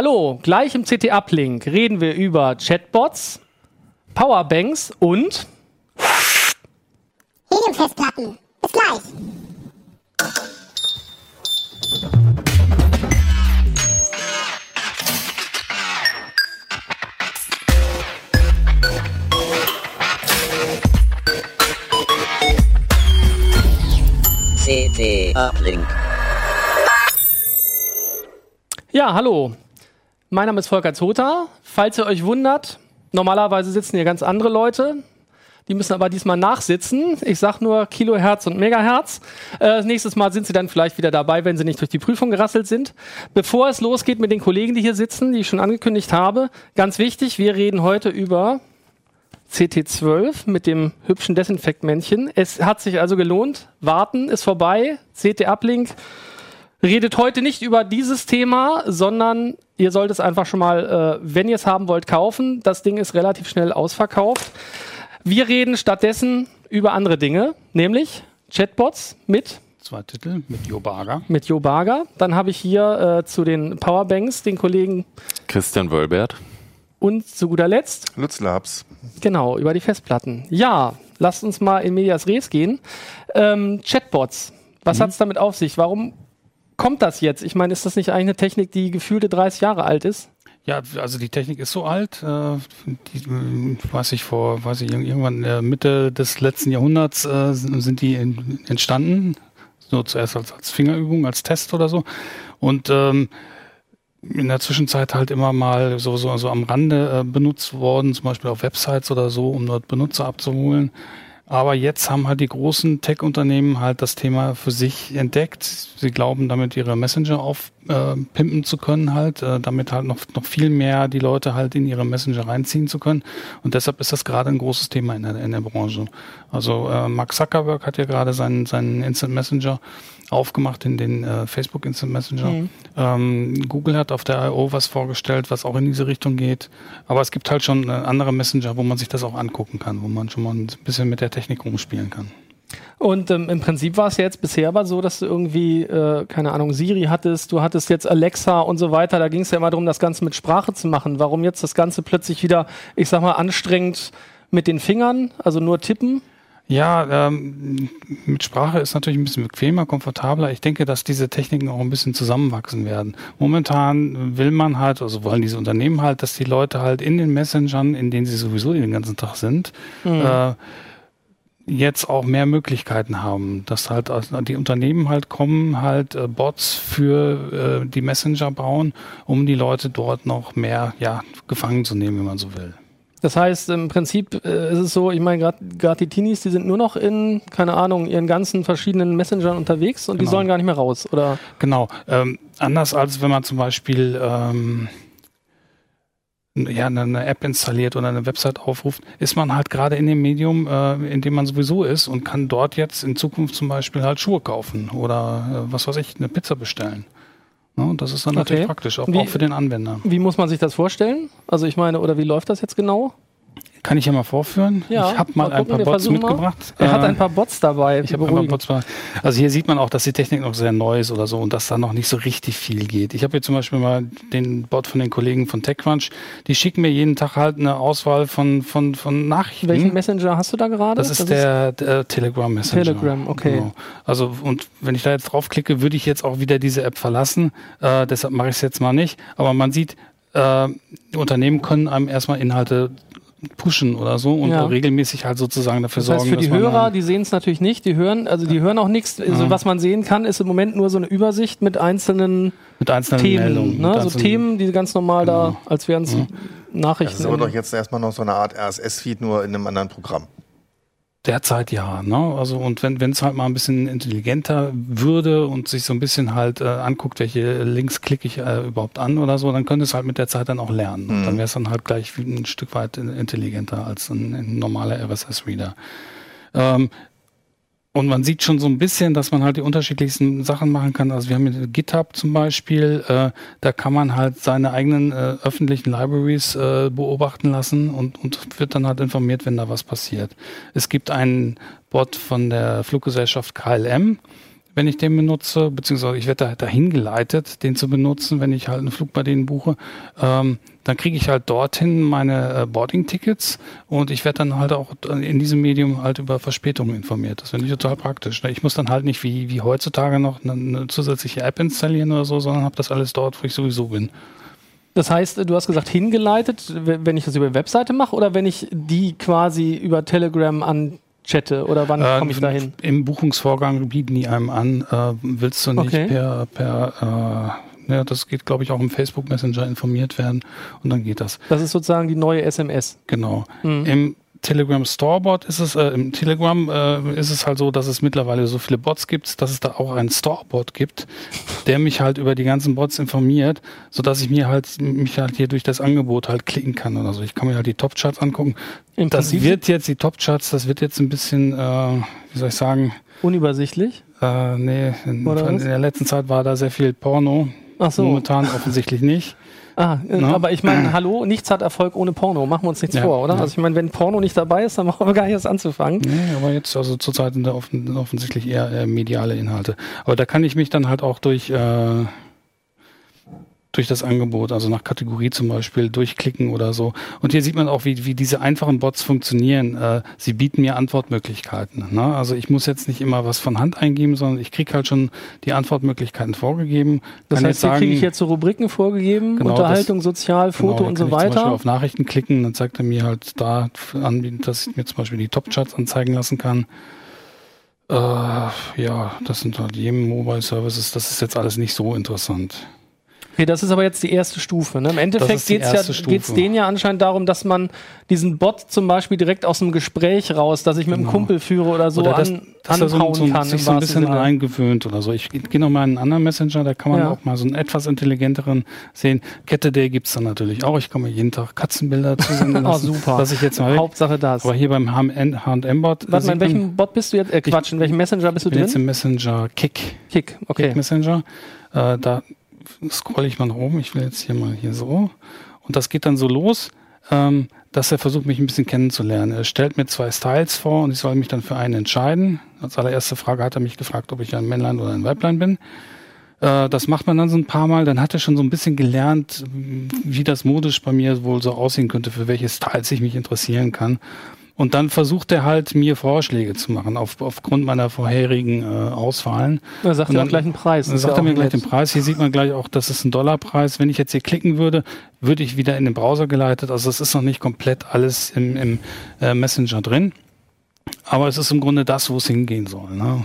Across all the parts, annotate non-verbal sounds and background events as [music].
Hallo, gleich im CT-Uplink reden wir über Chatbots, Powerbanks und Heliumfestplatten. Bis gleich. CT Uplink. Ja, hallo. Mein Name ist Volker Zota. Falls ihr euch wundert, normalerweise sitzen hier ganz andere Leute. Die müssen aber diesmal nachsitzen. Ich sag nur Kilohertz und Megahertz. Äh, nächstes Mal sind sie dann vielleicht wieder dabei, wenn sie nicht durch die Prüfung gerasselt sind. Bevor es losgeht mit den Kollegen, die hier sitzen, die ich schon angekündigt habe, ganz wichtig, wir reden heute über CT12 mit dem hübschen Desinfektmännchen. Es hat sich also gelohnt. Warten ist vorbei. CT Uplink redet heute nicht über dieses Thema, sondern ihr sollt es einfach schon mal, äh, wenn ihr es haben wollt, kaufen. Das Ding ist relativ schnell ausverkauft. Wir reden stattdessen über andere Dinge, nämlich Chatbots mit Zwei Titel mit Jo Barger. mit Jo Barger. Dann habe ich hier äh, zu den Powerbanks den Kollegen Christian Wölbert. und zu guter Letzt Lutz Labs. Genau, über die Festplatten. Ja, lasst uns mal in Medias Res gehen. Ähm, Chatbots, was hat's damit auf sich? Warum kommt das jetzt? Ich meine, ist das nicht eigentlich eine Technik, die gefühlte 30 Jahre alt ist? Ja, also die Technik ist so alt. Äh, die, weiß ich vor, weiß ich irgendwann in der Mitte des letzten Jahrhunderts äh, sind die in, entstanden. So zuerst als, als Fingerübung, als Test oder so. Und ähm, in der Zwischenzeit halt immer mal so, so, so am Rande äh, benutzt worden, zum Beispiel auf Websites oder so, um dort Benutzer abzuholen. Aber jetzt haben halt die großen Tech-Unternehmen halt das Thema für sich entdeckt. Sie glauben damit ihre Messenger aufpimpen äh, zu können halt, äh, damit halt noch, noch viel mehr die Leute halt in ihre Messenger reinziehen zu können. Und deshalb ist das gerade ein großes Thema in der, in der Branche. Also äh, Mark Zuckerberg hat ja gerade seinen, seinen Instant Messenger aufgemacht in den äh, Facebook Instant Messenger. Mhm. Ähm, Google hat auf der I.O. was vorgestellt, was auch in diese Richtung geht. Aber es gibt halt schon äh, andere Messenger, wo man sich das auch angucken kann, wo man schon mal ein bisschen mit der Technik rumspielen kann. Und ähm, im Prinzip war es ja jetzt bisher aber so, dass du irgendwie, äh, keine Ahnung, Siri hattest, du hattest jetzt Alexa und so weiter. Da ging es ja immer darum, das Ganze mit Sprache zu machen. Warum jetzt das Ganze plötzlich wieder, ich sag mal, anstrengend mit den Fingern, also nur tippen? Ja, ähm, mit Sprache ist natürlich ein bisschen bequemer, komfortabler. Ich denke, dass diese Techniken auch ein bisschen zusammenwachsen werden. Momentan will man halt, also wollen diese Unternehmen halt, dass die Leute halt in den Messengern, in denen sie sowieso den ganzen Tag sind, Mhm. äh, jetzt auch mehr Möglichkeiten haben, dass halt also die Unternehmen halt kommen, halt äh, Bots für äh, die Messenger bauen, um die Leute dort noch mehr ja gefangen zu nehmen, wenn man so will. Das heißt, im Prinzip äh, ist es so, ich meine, gerade die Teenies, die sind nur noch in, keine Ahnung, ihren ganzen verschiedenen Messengern unterwegs und die Genau. sollen gar nicht mehr raus, oder? Genau. Ähm, anders als wenn man zum Beispiel ähm, ja, eine- eine App installiert oder eine Website aufruft, ist man halt gerade in dem Medium, äh, in dem man sowieso ist und kann dort jetzt in Zukunft zum Beispiel halt Schuhe kaufen oder äh, was weiß ich, eine Pizza bestellen. Ne? Und das ist dann natürlich Okay. praktisch, auch, Wie- auch für den Anwender. Wie muss man sich das vorstellen? Also ich meine, oder wie läuft das jetzt genau? Kann ich ja mal vorführen. Ja, ich habe mal, mal ein paar Bots versuchen mal. mitgebracht. Er hat Äh, ein paar Bots dabei. Ich habe ein paar Bots mal- Also hier sieht man auch, dass die Technik noch sehr neu ist oder so und dass da noch nicht so richtig viel geht. Ich habe hier zum Beispiel mal den Bot von den Kollegen von TechCrunch. Die schicken mir jeden Tag halt eine Auswahl von, von, von Nachrichten. Welchen Messenger hast du da gerade? das ist der, der Telegram Messenger. Telegram, okay. Genau. Also und wenn ich da jetzt draufklicke, würde ich jetzt auch wieder diese App verlassen. Äh, deshalb mache ich es jetzt mal nicht. Aber man sieht, äh, Unternehmen können einem erstmal Inhalte pushen oder so und Ja. regelmäßig halt sozusagen dafür Das heißt, sorgen, für die Hörer, die sehen es natürlich nicht, die hören, also die hören auch nichts. Also Ja. was man sehen kann, ist im Moment nur so eine Übersicht mit einzelnen mit einzelnen Themen. Meldungen. Ne? mit So Themen, die ganz normal da, als wären es Ja. Nachrichten. Das ist aber doch jetzt erstmal noch so eine Art RSS-Feed, nur in einem anderen Programm. Derzeit ja, ne? Also und wenn wenn es halt mal ein bisschen intelligenter würde und sich so ein bisschen halt äh, anguckt, welche Links klicke ich äh, überhaupt an oder so, dann könnte es halt mit der Zeit dann auch lernen. Und Mhm. dann wäre es dann halt gleich ein Stück weit in- intelligenter als ein, ein normaler RSS-Reader. Ähm, und man sieht schon so ein bisschen, dass man halt die unterschiedlichsten Sachen machen kann. Also wir haben hier GitHub zum Beispiel, äh, da kann man halt seine eigenen äh, öffentlichen Libraries äh, beobachten lassen und, und wird dann halt informiert, wenn da was passiert. Es gibt einen Bot von der Fluggesellschaft KLM. Wenn ich den benutze, beziehungsweise ich werde da, dahin geleitet, den zu benutzen, wenn ich halt einen Flug bei denen buche. Ähm, dann kriege ich halt dorthin meine äh, Boarding-Tickets und ich werde dann halt auch in diesem Medium halt über Verspätungen informiert. Das finde ich total praktisch. Ne? Ich muss dann halt nicht wie, wie heutzutage noch eine, eine zusätzliche App installieren oder so, sondern habe das alles dort, wo ich sowieso bin. Das heißt, du hast gesagt, hingeleitet, wenn ich das über Webseite mache oder wenn ich die quasi über Telegram anchatte oder wann Äh, komme ich dahin? Im Buchungsvorgang bieten die einem an, äh, willst du nicht Okay. per, per äh, ja, das geht, glaube ich, auch im Facebook Messenger informiert werden und dann geht das. Das ist sozusagen die neue SMS. Genau. Mhm. Im Telegram Storebot ist es, äh, im Telegram äh, ist es halt so, dass es mittlerweile so viele Bots gibt, dass es da auch einen Storebot gibt, der mich halt über die ganzen Bots informiert, so dass ich mir halt mich halt hier durch das Angebot halt klicken kann oder so. Ich kann mir halt die Top-Charts angucken. Im Das wird jetzt die Top-Charts, das wird jetzt ein bisschen, äh, wie soll ich sagen, unübersichtlich. äh, nee, in, in der letzten Zeit war da sehr viel Porno. Ach so. Momentan offensichtlich nicht. Ah, äh, Na? aber ich meine, [clears throat] hallo, nichts hat Erfolg ohne Porno. Machen wir uns nichts Ja, vor, oder? ja. Also ich meine, wenn Porno nicht dabei ist, dann brauchen wir gar nicht erst anzufangen. Nee, aber jetzt, also zurzeit sind da offen, offensichtlich eher äh, mediale Inhalte. Aber da kann ich mich dann halt auch durch, äh, durch das Angebot, also nach Kategorie zum Beispiel, durchklicken oder so. Und hier sieht man auch, wie, wie diese einfachen Bots funktionieren. Äh, sie bieten mir Antwortmöglichkeiten. Ne? Also ich muss jetzt nicht immer was von Hand eingeben, sondern ich kriege halt schon die Antwortmöglichkeiten vorgegeben. Das heißt, hier kriege ich jetzt so Rubriken vorgegeben, Genau, Unterhaltung, Sozial, Genau, Foto dann und so ich Zum Beispiel weiter. auf Nachrichten klicken, dann zeigt er mir halt da an, dass ich mir zum Beispiel die Top-Charts anzeigen lassen kann. Äh, ja, das sind halt jedem Mobile Services, das ist jetzt alles nicht so interessant. Okay, das ist aber jetzt die erste Stufe. Ne? Im Endeffekt geht es ja, geht's denen ja anscheinend darum, dass man diesen Bot zum Beispiel direkt aus dem Gespräch raus, dass ich mit einem Genau. Kumpel führe oder so Oder dass, an, dass er so, kann. sich so ein bisschen Sinne. eingewöhnt oder so. Ich gehe noch mal in einen anderen Messenger, da kann man Ja. auch mal so einen etwas intelligenteren sehen. Kette Day gibt's dann natürlich auch. Ich kann mir jeden Tag Katzenbilder zusenden [laughs] Oh, lassen. super. Was ich jetzt mal. Hauptsache das. Aber hier beim H&M-Bot Warte mal, in welchem Bot bist du jetzt? Äh, Quatsch, in welchem Messenger bist du bin jetzt drin? im Messenger Kick. Kick, okay. Kick Messenger. Äh, da scrolle ich mal nach oben. Ich will jetzt hier mal hier so. Und das geht dann so los, ähm, dass er versucht, mich ein bisschen kennenzulernen. Er stellt mir zwei Styles vor und ich soll mich dann für einen entscheiden. Als allererste Frage hat er mich gefragt, ob ich ein Männlein oder ein Weiblein bin. Äh, das macht man dann so ein paar Mal. Dann hat er schon so ein bisschen gelernt, wie das modisch bei mir wohl so aussehen könnte, für welche Styles ich mich interessieren kann. Und dann versucht er halt, mir Vorschläge zu machen, auf, aufgrund meiner vorherigen äh, Auswahlen. Da sagt Und er dann- gleich einen Preis. Dann sagt ja er mir gleich nett. den Preis. Hier sieht man gleich auch, das ist ein Dollarpreis. Wenn ich jetzt hier klicken würde, würde ich wieder in den Browser geleitet. Also es ist noch nicht komplett alles im, im äh, Messenger drin. Aber es ist im Grunde das, wo es hingehen soll. Ne?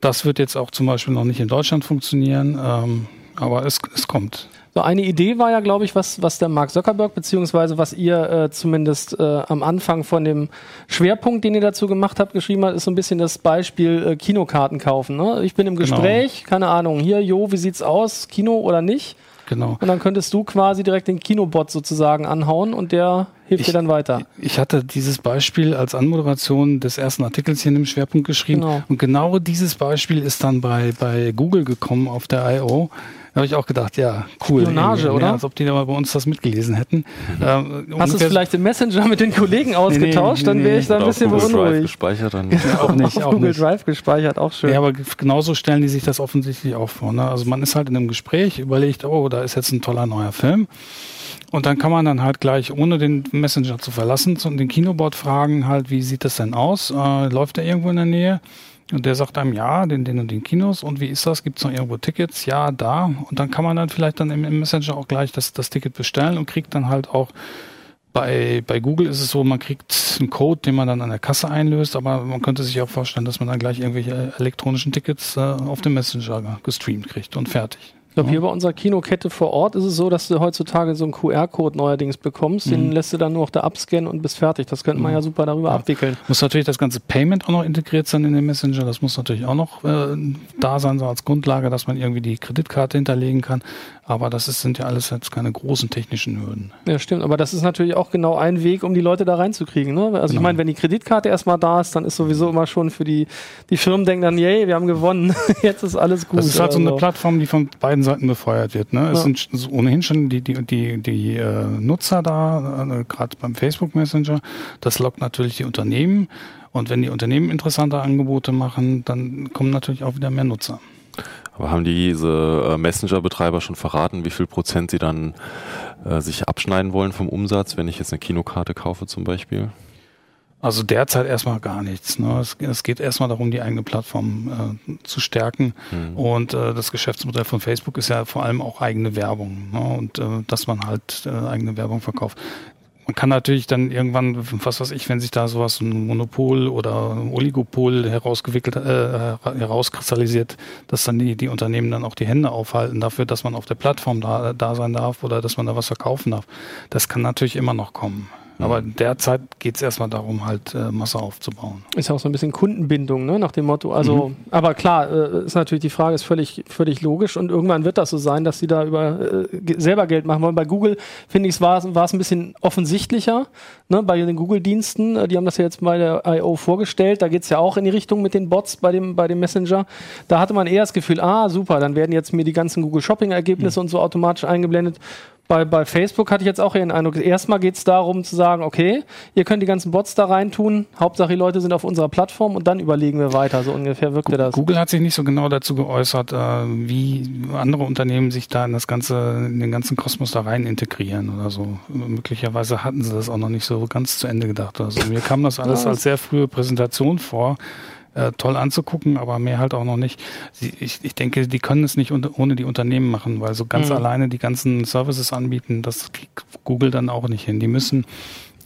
Das wird jetzt auch zum Beispiel noch nicht in Deutschland funktionieren. Ähm, aber es, es kommt. So eine Idee war ja, glaube ich, was, was der Mark Zuckerberg, beziehungsweise was ihr äh, zumindest äh, am Anfang von dem Schwerpunkt, den ihr dazu gemacht habt, geschrieben habt, ist so ein bisschen das Beispiel äh, Kinokarten kaufen. Ne? Ich bin im Genau. Gespräch, keine Ahnung, hier, Jo, wie sieht's aus? Kino oder nicht? Genau. Und dann könntest du quasi direkt den Kinobot sozusagen anhauen und der hilft dir dann weiter. Ich hatte dieses Beispiel als Anmoderation des ersten Artikels hier in dem Schwerpunkt geschrieben. Genau. Und genau dieses Beispiel ist dann bei, bei Google gekommen auf der I.O. Da habe ich auch gedacht, ja, cool. Spionage, oder? Ja, als ob die da mal bei uns das mitgelesen hätten. Ähm, Hast du es vielleicht im Messenger mit den Kollegen ausgetauscht? dann wäre ich da ein bisschen Google Drive beunruhigt. gespeichert dann. auch nicht, Auf auch Google nicht. Drive gespeichert, auch schön. Ja, aber genauso stellen die sich das offensichtlich auch vor. Ne? Also man ist halt in einem Gespräch, überlegt, oh, da ist jetzt ein toller neuer Film. Und dann kann man dann halt gleich, ohne den Messenger zu verlassen, zu den Kinobot fragen, halt, wie sieht das denn aus? Äh, läuft der irgendwo in der Nähe? Und der sagt einem, ja, den, den und den Kinos. Und wie ist das? Gibt es noch irgendwo Tickets? Ja, da. Und dann kann man dann vielleicht dann im, im Messenger auch gleich das, das Ticket bestellen und kriegt dann halt auch bei, bei Google ist es so, man kriegt einen Code, den man dann an der Kasse einlöst, aber man könnte sich auch vorstellen, dass man dann gleich irgendwelche elektronischen Tickets äh, auf dem Messenger gestreamt kriegt und fertig. Ich glaube, hier bei unserer Kinokette vor Ort ist es so, dass du heutzutage so einen QR-Code neuerdings bekommst. Den lässt du dann nur noch da abscannen und bist fertig. Das könnte man ja super darüber Ja. abwickeln. Muss natürlich das ganze Payment auch noch integriert sein in den Messenger. Das muss natürlich auch noch äh, da sein, so als Grundlage, dass man irgendwie die Kreditkarte hinterlegen kann. Aber das ist, sind ja alles jetzt keine großen technischen Hürden. Ja, stimmt. Aber das ist natürlich auch genau ein Weg, um die Leute da reinzukriegen. Ne? Also ich Genau. meine, wenn die Kreditkarte erstmal da ist, dann ist sowieso immer schon für die, die Firmen denken dann, yay, wir haben gewonnen. [laughs] Jetzt ist alles gut. Das ist halt so oder eine Plattform, die von beiden beiden Seiten befeuert wird. Ne? Es Ja. sind ohnehin schon die, die, die, die äh, Nutzer da, äh, gerade beim Facebook Messenger. Das lockt natürlich die Unternehmen. Und wenn die Unternehmen interessante Angebote machen, dann kommen natürlich auch wieder mehr Nutzer. Aber haben diese äh, Messenger-Betreiber schon verraten, wie viel Prozent sie dann äh, sich abschneiden wollen vom Umsatz, wenn ich jetzt eine Kinokarte kaufe zum Beispiel? Also derzeit erstmal gar nichts. Ne? Es, es geht erstmal darum, die eigene Plattform äh, zu stärken. Und äh, das Geschäftsmodell von Facebook ist ja vor allem auch eigene Werbung. Ne? Und äh, dass man halt äh, eigene Werbung verkauft. Man kann natürlich dann irgendwann, was weiß ich, wenn sich da sowas ein Monopol oder ein Oligopol herausgewickelt, äh, herauskristallisiert, dass dann die, die Unternehmen dann auch die Hände aufhalten dafür, dass man auf der Plattform da, da sein darf oder dass man da was verkaufen darf. Das kann natürlich immer noch kommen. Aber derzeit geht es erstmal darum, halt äh, Masse aufzubauen. Ist ja auch so ein bisschen Kundenbindung, ne? nach dem Motto. Also, aber klar, äh, ist natürlich die Frage, ist völlig, völlig logisch und irgendwann wird das so sein, dass sie da über äh, selber Geld machen wollen. Bei Google, finde ich, war es ein bisschen offensichtlicher, ne? bei den Google-Diensten, äh, die haben das ja jetzt bei der I.O. vorgestellt, da geht es ja auch in die Richtung mit den Bots bei dem, bei dem Messenger. Da hatte man eher das Gefühl, ah, super, dann werden jetzt mir die ganzen Google Shopping-Ergebnisse und so automatisch eingeblendet. Bei, bei Facebook hatte ich jetzt auch eher den Eindruck, erstmal geht es darum zu sagen, okay, ihr könnt die ganzen Bots da reintun, Hauptsache die Leute sind auf unserer Plattform und dann überlegen wir weiter. So ungefähr wirkte das. Google hat sich nicht so genau dazu geäußert, äh, wie andere Unternehmen sich da in das ganze, in den ganzen Kosmos da rein integrieren oder so. Möglicherweise hatten sie das auch noch nicht so ganz zu Ende gedacht. Also mir kam das alles als sehr frühe Präsentation vor. Äh, toll anzugucken, aber mehr halt auch noch nicht. Sie, ich, ich denke, die können es nicht unter, ohne die Unternehmen machen, weil so ganz Mhm. alleine die ganzen Services anbieten, das kriegt Google dann auch nicht hin. Die müssen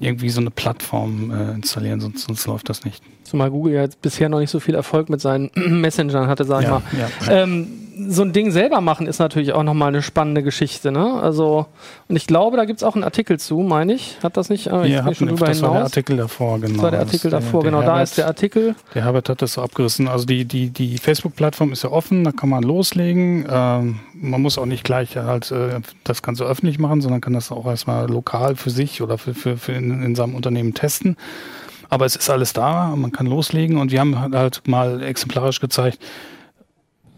irgendwie so eine Plattform äh, installieren, sonst, sonst läuft das nicht. Zumal Google ja jetzt bisher noch nicht so viel Erfolg mit seinen [clears throat] Messengern hatte, sag ich mal. ja. Ähm, so ein Ding selber machen ist natürlich auch nochmal eine spannende Geschichte, ne? Also, und ich glaube, da gibt es auch einen Artikel zu, meine ich. Hat das nicht? Ah, ich bin schon drüber das war der hinaus. Artikel davor, genau. Das war der Das Artikel der- davor, der genau. da Herbert, ist der Artikel. Der Herbert hat das so abgerissen. Also die, die, die Facebook-Plattform ist ja offen, da kann man loslegen. Ähm, man muss auch nicht gleich halt äh, das Ganze öffentlich machen, sondern kann das auch erstmal lokal für sich oder für, für, für in, in seinem Unternehmen testen. Aber es ist alles da, man kann loslegen und wir haben halt mal exemplarisch gezeigt,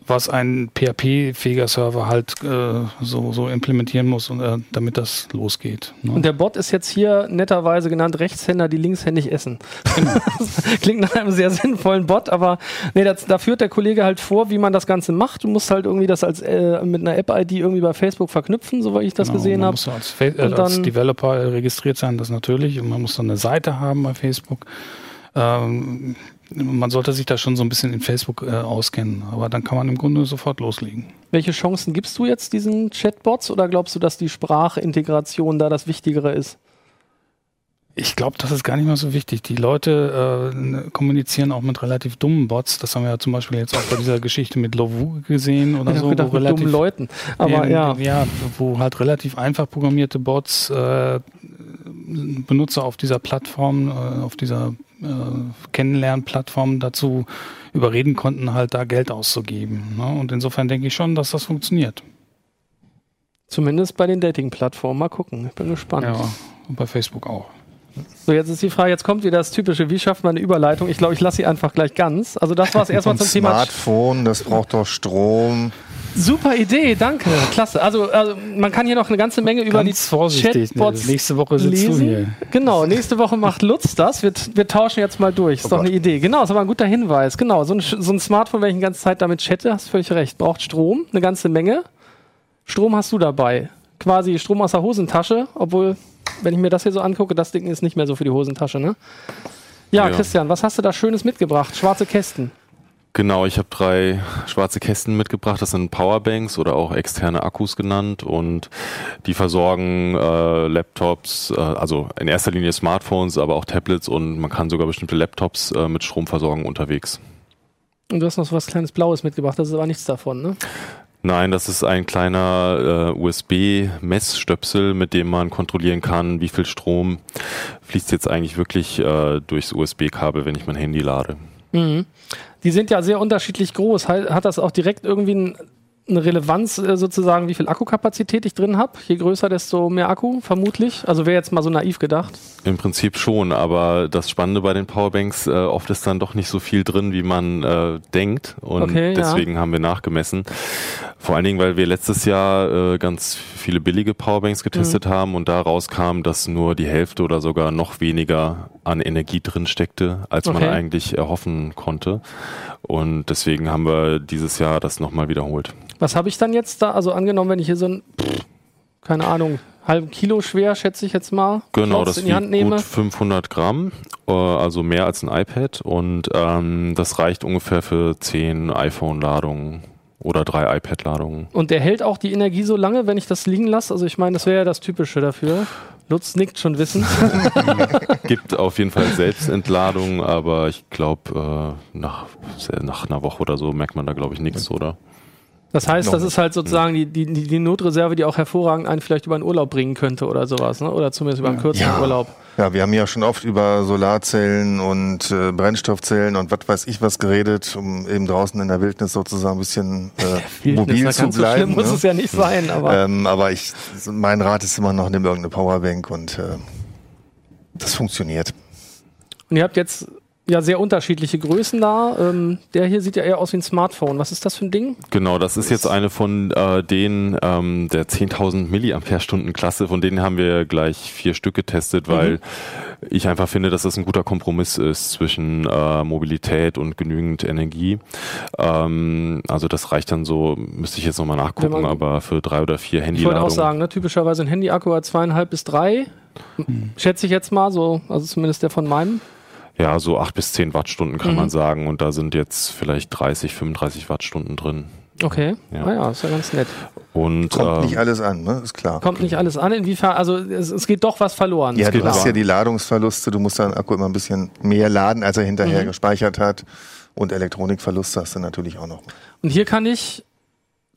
was ein PHP-fähiger Server halt äh, so, so implementieren muss, und, äh, damit das losgeht. Ne? Und der Bot ist jetzt hier netterweise genannt Rechtshänder, die linkshändig essen. Das [laughs] Klingt nach einem sehr sinnvollen Bot, aber nee, das, da führt der Kollege halt vor, wie man das Ganze macht. Du musst halt irgendwie das als äh, mit einer App-ID irgendwie bei Facebook verknüpfen, soweit ich das Genau, gesehen habe. muss als, Fa- äh, Und als dann- Developer äh, registriert sein, das natürlich. Und man muss dann eine Seite haben bei Facebook. Ähm, man sollte sich da schon so ein bisschen in Facebook äh, auskennen. Aber dann kann man im Grunde sofort loslegen. Welche Chancen gibst du jetzt diesen Chatbots oder glaubst du, dass die Sprachintegration da das Wichtigere ist? Ich glaube, das ist gar nicht mehr so wichtig. Die Leute äh, kommunizieren auch mit relativ dummen Bots. Das haben wir ja zum Beispiel jetzt auch bei dieser Geschichte mit Lovu gesehen oder ich so. gedacht, wo mit dummen Leuten. Aber Ähm, ja. ja, wo halt relativ einfach programmierte Bots äh, Benutzer auf dieser Plattform, äh, auf dieser äh, Kennenlernplattform dazu überreden konnten, halt da Geld auszugeben. Ne? Und insofern denke ich schon, dass das funktioniert. Zumindest bei den Dating-Plattformen. Mal gucken. Ich bin gespannt. Ja, und bei Facebook auch. So, jetzt ist die Frage, jetzt kommt wieder das typische, wie schafft man eine Überleitung? Ich glaube, ich lasse sie einfach gleich ganz. Also das war es erstmal zum Thema. Smartphone, das braucht doch Strom. Super Idee, danke, klasse. Also, also man kann hier noch eine ganze Menge über Ganz die vorsichtig. Ne? Chatbots Nächste Woche sitzt lesen. du hier. Genau, nächste Woche macht Lutz das. Wir, wir tauschen jetzt mal durch. Ist Oh doch eine Gott. Idee. Genau, ist aber ein guter Hinweis. Genau, so ein, so ein Smartphone, wenn ich die ganze Zeit damit chatte, hast völlig recht, braucht Strom, eine ganze Menge. Strom hast du dabei. Quasi Strom aus der Hosentasche, obwohl, wenn ich mir das hier so angucke, das Ding ist nicht mehr so für die Hosentasche, ne? Ja, Ja. Christian, was hast du da Schönes mitgebracht? Schwarze Kästen. Genau, ich habe drei schwarze Kästen mitgebracht. Das sind Powerbanks oder auch externe Akkus genannt und die versorgen äh, Laptops, äh, also in erster Linie Smartphones, aber auch Tablets und man kann sogar bestimmte Laptops äh, mit Strom versorgen unterwegs. Und du hast noch so was kleines Blaues mitgebracht, das ist aber nichts davon, ne? Nein, das ist ein kleiner äh, USB-Messstöpsel, mit dem man kontrollieren kann, wie viel Strom fließt jetzt eigentlich wirklich äh, durchs USB-Kabel, wenn ich mein Handy lade. Mhm. Die sind ja sehr unterschiedlich groß. Hat das auch direkt irgendwie eine Relevanz äh, sozusagen, wie viel Akkukapazität ich drin habe? Je größer, desto mehr Akku, vermutlich. Also wäre jetzt mal so naiv gedacht. Im Prinzip schon, aber das Spannende bei den Powerbanks, äh, oft ist dann doch nicht so viel drin, wie man äh, denkt. Und Okay, ja. deswegen haben wir nachgemessen. Vor allen Dingen, weil wir letztes Jahr äh, ganz viele billige Powerbanks getestet Mhm. haben und da rauskam, dass nur die Hälfte oder sogar noch weniger an Energie drin steckte, als man Okay. eigentlich erhoffen konnte. Und deswegen haben wir dieses Jahr das nochmal wiederholt. Was habe ich dann jetzt da? Also angenommen, wenn ich hier so ein, keine Ahnung, halben Kilo schwer, schätze ich jetzt mal, Genau, das in die Hand wiegt nehme. gut 500 Gramm, äh, also mehr als ein iPad und ähm, das reicht ungefähr für 10 iPhone-Ladungen oder drei iPad-Ladungen. Und der hält auch die Energie so lange, wenn ich das liegen lasse? Also ich meine, das wäre ja das Typische dafür. Lutz nickt schon wissend. [laughs] Gibt auf jeden Fall Selbstentladung, aber ich glaube, äh, nach, nach einer Woche oder so merkt man da, glaube ich, nichts, oder? Das heißt, das ist halt sozusagen die, die, die die Notreserve, die auch hervorragend einen vielleicht über einen Urlaub bringen könnte oder sowas, ne? Oder zumindest über einen kürzeren Ja. Urlaub. Ja, wir haben ja schon oft über Solarzellen und äh, Brennstoffzellen und was weiß ich was geredet, um eben draußen in der Wildnis sozusagen ein bisschen äh, [laughs] Wildnis, mobil zu ganz so schlimm bleiben. muss ne? es ja nicht sein, aber ähm, aber ich, mein Rat ist immer noch, nimm irgendeine Powerbank und äh, das funktioniert. und ihr habt jetzt ja sehr unterschiedliche Größen da. Ähm, der hier sieht ja eher aus wie ein Smartphone. Was ist das für ein Ding? Genau, das ist jetzt eine von äh, den ähm, der 10.000 Milliampere-Stunden Klasse, von denen haben wir gleich vier Stück getestet, weil ich einfach finde, dass das ein guter Kompromiss ist zwischen äh, Mobilität und genügend Energie. Ähm, also das reicht dann so, müsste ich jetzt nochmal nachgucken, aber für drei oder vier Ich wollte auch sagen, ne, typischerweise ein Handy-Akku hat zweieinhalb bis drei. Schätze ich jetzt mal, so, also zumindest der von meinem. Ja, so acht bis zehn Wattstunden kann Mhm. man sagen und da sind jetzt vielleicht 30, 35 Wattstunden drin. Okay. Ja. Naja, ist ja ganz nett. Und Kommt ähm, nicht alles an, ne? Ist klar. Kommt nicht alles an. Inwiefern, also es, es geht doch was verloren. Ja, du hast ja die Ladungsverluste, du musst deinen Akku immer ein bisschen mehr laden, als er hinterher Mhm. gespeichert hat. Und Elektronikverluste hast du natürlich auch noch. Und hier kann ich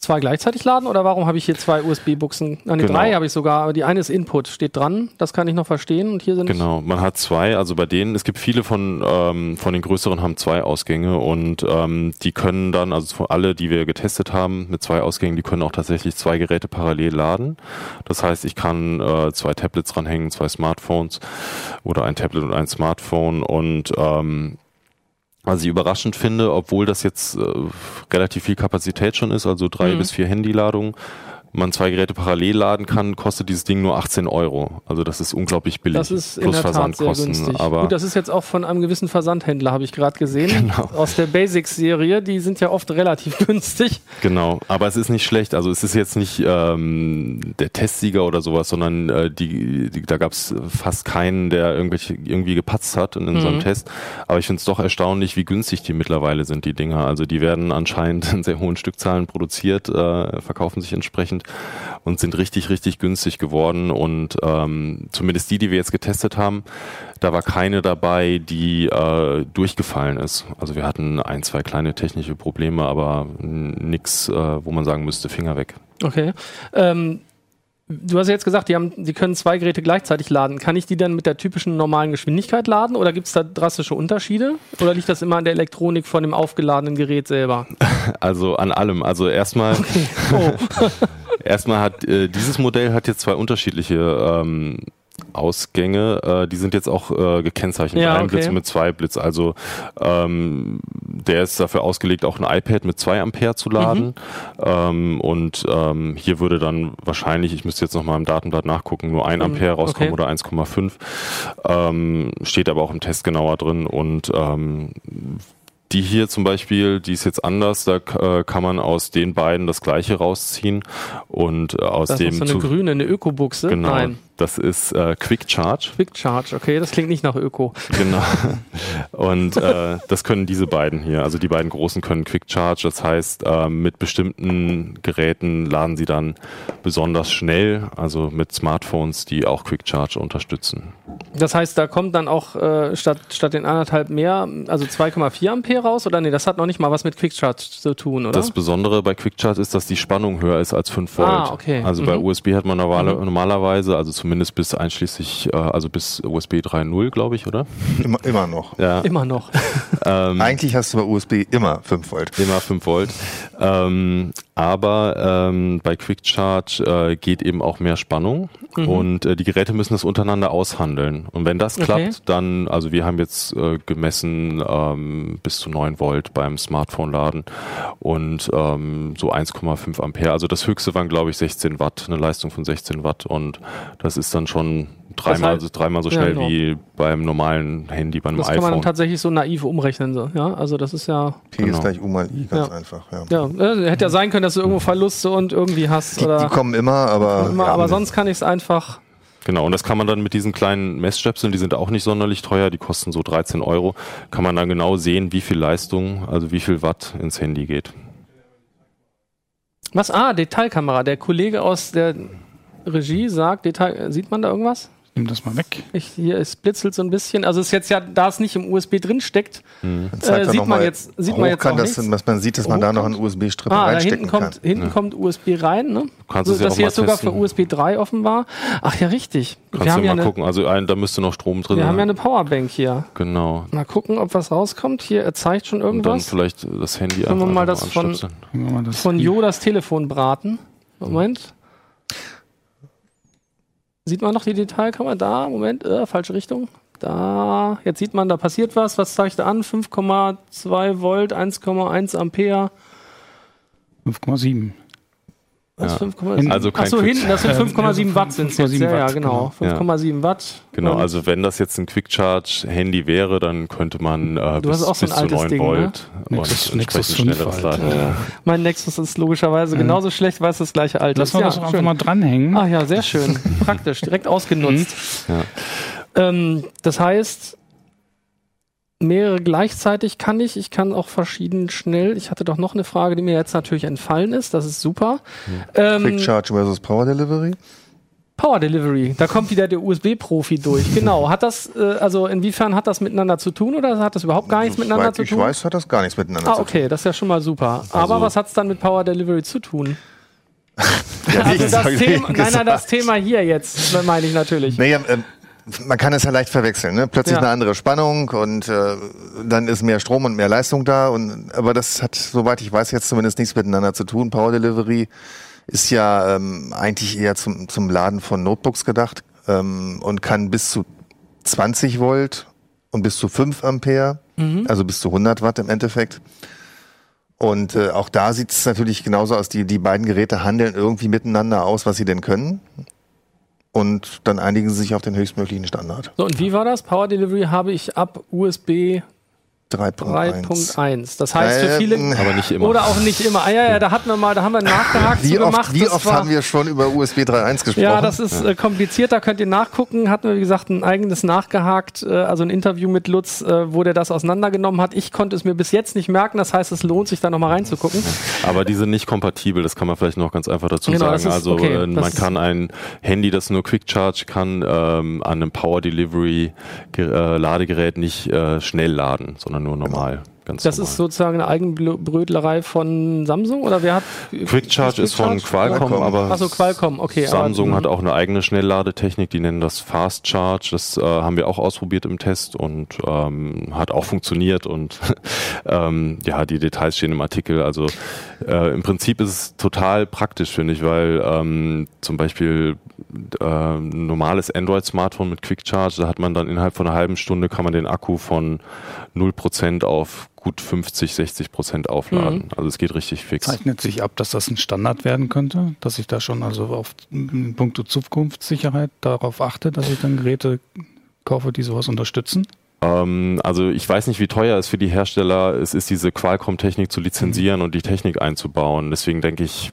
zwei gleichzeitig laden oder warum habe ich hier zwei USB-Buchsen? Ah, ne, Genau. drei habe ich sogar, aber die eine ist Input, steht dran, das kann ich noch verstehen. Und hier sind Genau, man hat zwei, also bei denen, es gibt viele von, ähm, von den größeren haben zwei Ausgänge und ähm, die können dann, also alle, die wir getestet haben mit zwei Ausgängen, die können auch tatsächlich zwei Geräte parallel laden. Das heißt, ich kann äh, zwei Tablets dranhängen, zwei Smartphones oder ein Tablet und ein Smartphone und ähm, was ich überraschend finde, obwohl das jetzt äh, relativ viel Kapazität schon ist, also drei Mhm. bis vier Handyladungen, man zwei Geräte parallel laden kann, kostet dieses Ding nur 18 Euro. Also das ist unglaublich billig. das ist in plus der Tat sehr Versandkosten. günstig. Aber Gut, das ist jetzt auch von einem gewissen Versandhändler, habe ich gerade gesehen. Genau. [laughs] Aus der Basics-Serie, die sind ja oft relativ [laughs] günstig. Genau, aber es ist nicht schlecht. Also es ist jetzt nicht ähm, der Testsieger oder sowas, sondern äh, die, die, da gab es fast keinen, der irgendwelche, irgendwie gepatzt hat in unserem Mhm. Test. Aber ich finde es doch erstaunlich, wie günstig die mittlerweile sind, die Dinger. Also die werden anscheinend [laughs] in sehr hohen Stückzahlen produziert, äh, verkaufen sich entsprechend und sind richtig, richtig günstig geworden. Und ähm, zumindest die, die wir jetzt getestet haben, da war keine dabei, die äh, durchgefallen ist. Also wir hatten ein, zwei kleine technische Probleme, aber nichts, äh, wo man sagen müsste, Finger weg. Okay. Ähm, du hast ja jetzt gesagt, die, haben, die können zwei Geräte gleichzeitig laden. Kann ich die dann mit der typischen normalen Geschwindigkeit laden oder gibt es da drastische Unterschiede? Oder liegt das immer an der Elektronik von dem aufgeladenen Gerät selber? [laughs] Also an allem. Also erstmal, [laughs] Oh. [laughs] erstmal hat äh, dieses Modell hat jetzt zwei unterschiedliche ähm, Ausgänge, äh, die sind jetzt auch äh, gekennzeichnet. Ja, ein okay. Blitz mit zwei Blitz. Also ähm, der ist dafür ausgelegt, auch ein iPad mit zwei Ampere zu laden. Mhm. Ähm, und ähm, hier würde dann wahrscheinlich, ich müsste jetzt nochmal im Datenblatt nachgucken, nur ein Mhm, Ampere rauskommen okay. oder 1,5. Ähm, steht aber auch im Test genauer drin und ähm, die hier zum Beispiel, die ist jetzt anders, da äh, kann man aus den beiden das gleiche rausziehen und äh, aus Das ist dem noch so eine grüne, eine Öko-Buchse. genau, Nein, das ist äh, Quick Charge, Quick Charge, okay, das klingt nicht nach Öko. genau. [laughs] Und äh, das können diese beiden hier, also die beiden großen können Quick Charge, das heißt, äh, mit bestimmten Geräten laden sie dann besonders schnell, also mit Smartphones, die auch Quick Charge unterstützen. Das heißt, da kommt dann auch äh, statt, statt den anderthalb mehr, also 2,4 Ampere raus? Oder nee, das hat noch nicht mal was mit Quick Charge zu tun, oder? Das Besondere bei Quick Charge ist, dass die Spannung höher ist als 5 Volt. Ah, okay. Also bei Mhm. USB hat man normale, normalerweise, also zumindest bis einschließlich, äh, also bis USB 3.0, glaube ich, oder? Immer, immer noch. Ja. Immer noch. Ähm, Eigentlich hast du bei USB immer 5 Volt. immer 5 Volt. Ähm, aber ähm, bei Quick Charge äh, geht eben auch mehr Spannung Mhm. und äh, die Geräte müssen das untereinander aushandeln. Und wenn das Okay. klappt, dann, also wir haben jetzt äh, gemessen ähm, bis zu 9 Volt beim Smartphone-Laden und ähm, so 1,5 Ampere. Also das höchste waren, glaube ich, 16 Watt, eine Leistung von 16 Watt und das ist dann schon dreimal, heißt- dreimal so Ja, schnell genau. wie beim normalen Handy, beim Das kann man iPhone. tatsächlich so naiv umrechnen. So. Ja, also das ist ja, P Genau. ist gleich U mal I, ganz Ja. einfach. Ja. ja, äh, hätte ja sein können, dass du irgendwo Verluste und irgendwie hast Die, oder die kommen immer, aber, immer, ja, aber sonst kann ich es einfach. Genau, und das kann man dann mit diesen kleinen Messstöpseln, die sind auch nicht sonderlich teuer, die kosten so 13 Euro, kann man dann genau sehen, wie viel Leistung, also wie viel Watt ins Handy geht. Was? Ah, Detailkamera. Der Kollege aus der Regie sagt, Detail, sieht man da irgendwas? Nimm das mal weg. Ich, hier, es blitzelt so ein bisschen. Also es ist jetzt ja, da es nicht im USB drin steckt, Dann äh, sieht man jetzt, sieht man jetzt auch dass, nichts. dass man sieht, dass man da noch einen USB-Strip Ah, da reinstecken hinten kommt, kann. hinten kommt USB rein, ne? Kannst so, es ja hier jetzt sogar für. USB 3 offen war. Ach ja, richtig. Kannst wir haben du ja mal eine, gucken, also ein, da müsste noch Strom drin wir haben ja sein. eine Powerbank hier. Genau. Mal gucken, ob was rauskommt. Hier, er zeigt schon Und dann irgendwas. vielleicht das Handy Können wir mal einfach das von- das Von Jo das Telefon braten. Moment. Sieht man noch die Detailkamera? Da, Moment, äh, falsche Richtung. Da, jetzt sieht man, da passiert was. Was zeigt er an? 5,2 Volt, 1,1 Ampere. 5,7. Was, Ja. 5,7? Also kein Achso, hinten, das sind Äh, 5,7 also Watt sind es jetzt. 5,7 Ja, ja, Watt, genau. genau. 5,7 Watt. Genau, Und also wenn das jetzt ein Quick Charge Handy wäre, dann könnte man äh, Du bis, hast auch so ein bis zu altes 9 Ding, ne? Volt Nexus- und Nexus 5 schnelleres halt. Äh, mein Nexus ist logischerweise genauso schlecht, weil es das gleiche Alter Lass ist. mal Ja, das einfach mal dranhängen. Ah ja, sehr schön. [laughs] Praktisch, direkt ausgenutzt. Ja. Ähm, das heißt, mehrere gleichzeitig kann ich. Ich kann auch verschieden schnell. Ich hatte doch noch eine Frage, die mir jetzt natürlich entfallen ist. Das ist super. Ähm, Quick Charge versus Power Delivery. Power Delivery. Da kommt wieder der USB-Profi durch. [laughs] Genau. Hat das, äh, also inwiefern hat das miteinander zu tun oder hat das überhaupt gar nichts miteinander Soweit zu ich tun? weiß, hat das gar nichts miteinander Ah, zu tun. okay, das ist ja schon mal super. Aber Also- was hat es dann mit Power Delivery zu tun? [laughs] Ja, Also das ich Thema, nein, nein, das Thema hier jetzt, meine ich natürlich. Naja, ähm, man kann es ja leicht verwechseln. Ne? Plötzlich Ja. eine andere Spannung und äh, dann ist mehr Strom und mehr Leistung da. Und, aber das hat, soweit ich weiß, jetzt zumindest nichts miteinander zu tun. Power Delivery ist ja ähm, eigentlich eher zum, zum Laden von Notebooks gedacht ähm, und kann bis zu 20 Volt und bis zu 5 Ampere, also bis zu 100 Watt im Endeffekt. Und äh, auch da sieht es natürlich genauso aus. Die, die beiden Geräte handeln irgendwie miteinander aus, was sie denn können. Und dann einigen sie sich auf den höchstmöglichen Standard. So, und wie war das? Power Delivery habe ich ab USB 3.1. 3.1. Das heißt für viele. Aber nicht immer. Oder auch nicht immer. Ah, ja, ja, da hatten wir mal, da haben wir nachgehakt Wie zu gemacht. oft, wie Das oft war- haben wir schon über USB 3.1 gesprochen? Ja, das ist äh, kompliziert, da könnt ihr nachgucken. Hatten wir, wie gesagt, ein eigenes nachgehakt, äh, also ein Interview mit Lutz, äh, wo der das auseinandergenommen hat. Ich konnte es mir bis jetzt nicht merken, das heißt, es lohnt sich da nochmal reinzugucken. Aber die sind nicht kompatibel, das kann man vielleicht noch ganz einfach dazu Genau, sagen. ist- also okay, äh, man kann ein Handy, das nur Quick Charge kann, ähm, an einem Power Delivery äh, Ladegerät nicht äh, schnell laden, sondern nur normal. Ganz Das normal. ist sozusagen eine Eigenbrötlerei von Samsung oder wer hat Quick Charge ist von Qualcomm, Qualcomm. aber Achso, Qualcomm, okay. aber- Samsung mhm. hat auch eine eigene Schnellladetechnik, die nennen das Fast Charge. Das äh, haben wir auch ausprobiert im Test und ähm, hat auch funktioniert. Und [laughs] ähm, ja, die Details stehen im Artikel. Also äh, im Prinzip ist es total praktisch, finde ich, weil ähm, zum Beispiel äh, ein normales Android-Smartphone mit Quick Charge, da hat man dann innerhalb von einer halben Stunde kann man den Akku von 0% auf gut 50, 60 Prozent aufladen. Also es geht richtig fix. Zeichnet sich ab, dass das ein Standard werden könnte, dass ich da schon also auf in puncto Zukunftssicherheit darauf achte, dass ich dann Geräte kaufe, die sowas unterstützen. Ähm, also ich weiß nicht, wie teuer es für die Hersteller es ist, diese Qualcomm-Technik zu lizenzieren und die Technik einzubauen. Deswegen denke ich,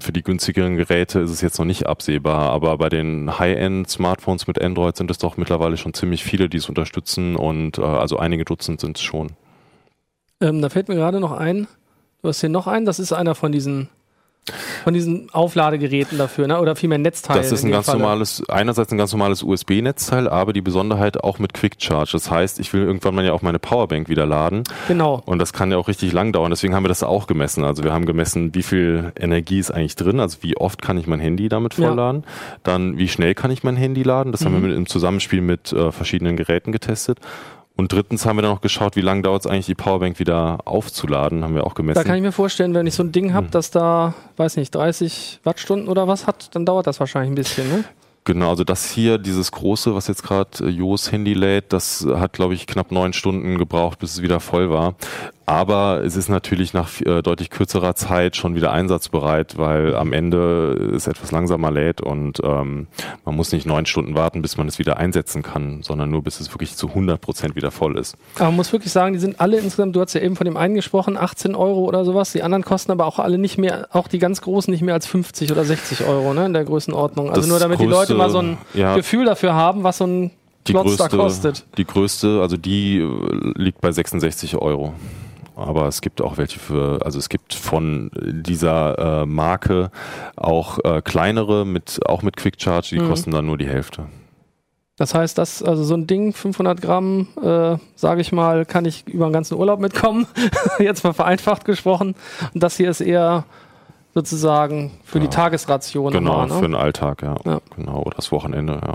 für die günstigeren Geräte ist es jetzt noch nicht absehbar. Aber bei den High-End-Smartphones mit Android sind es doch mittlerweile schon ziemlich viele, die es unterstützen und äh, also einige Dutzend sind es schon. Ähm, da fällt mir gerade noch ein, du hast hier noch einen, das ist einer von diesen von diesen Aufladegeräten dafür, ne? oder vielmehr Netzteilen. Das ist in ein ganz Falle. normales, einerseits ein ganz normales USB-Netzteil, aber die Besonderheit auch mit Quick Charge. Das heißt, ich will irgendwann mal ja auch meine Powerbank wieder laden. Genau. Und das kann ja auch richtig lang dauern. Deswegen haben wir das auch gemessen. Also wir haben gemessen, wie viel Energie ist eigentlich drin, also wie oft kann ich mein Handy damit Ja. vollladen. Dann, wie schnell kann ich mein Handy laden. Das haben wir mit, im Zusammenspiel mit äh, verschiedenen Geräten getestet. Und drittens haben wir dann noch geschaut, wie lange dauert es eigentlich, die Powerbank wieder aufzuladen, haben wir auch gemessen. Da kann ich mir vorstellen, wenn ich so ein Ding habe, das da, weiß nicht, 30 Wattstunden oder was hat, dann dauert das wahrscheinlich ein bisschen, ne? Genau, also das hier, dieses große, was jetzt gerade äh, Jos Handy lädt, das hat, glaube ich, knapp neun Stunden gebraucht, bis es wieder voll war. Aber es ist natürlich nach äh, deutlich kürzerer Zeit schon wieder einsatzbereit, weil am Ende es etwas langsamer lädt und ähm, man muss nicht neun Stunden warten, bis man es wieder einsetzen kann, sondern nur bis es wirklich zu 100 Prozent wieder voll ist. Aber man muss wirklich sagen, die sind alle insgesamt, du hast ja eben von dem einen gesprochen, 18 Euro oder sowas. Die anderen kosten aber auch alle nicht mehr, auch die ganz großen nicht mehr als 50 oder 60 Euro, ne, in der Größenordnung. Also Das nur damit die Leute größte- mal so ein ja. Gefühl dafür haben, was so ein Die größte, kostet. die größte, also die äh, liegt bei 66 Euro. Aber es gibt auch welche für, also es gibt von dieser äh, Marke auch äh, kleinere mit, auch mit Quick Charge, die Mhm. kosten dann nur die Hälfte. Das heißt, das, also so ein Ding, 500 Gramm, äh, sage ich mal, kann ich über den ganzen Urlaub mitkommen. [laughs] Jetzt mal vereinfacht gesprochen. Und das hier ist eher sozusagen für die Ja. Tagesration. Genau, für ne? den Alltag, ja. Ja. Genau, oder das Wochenende, ja.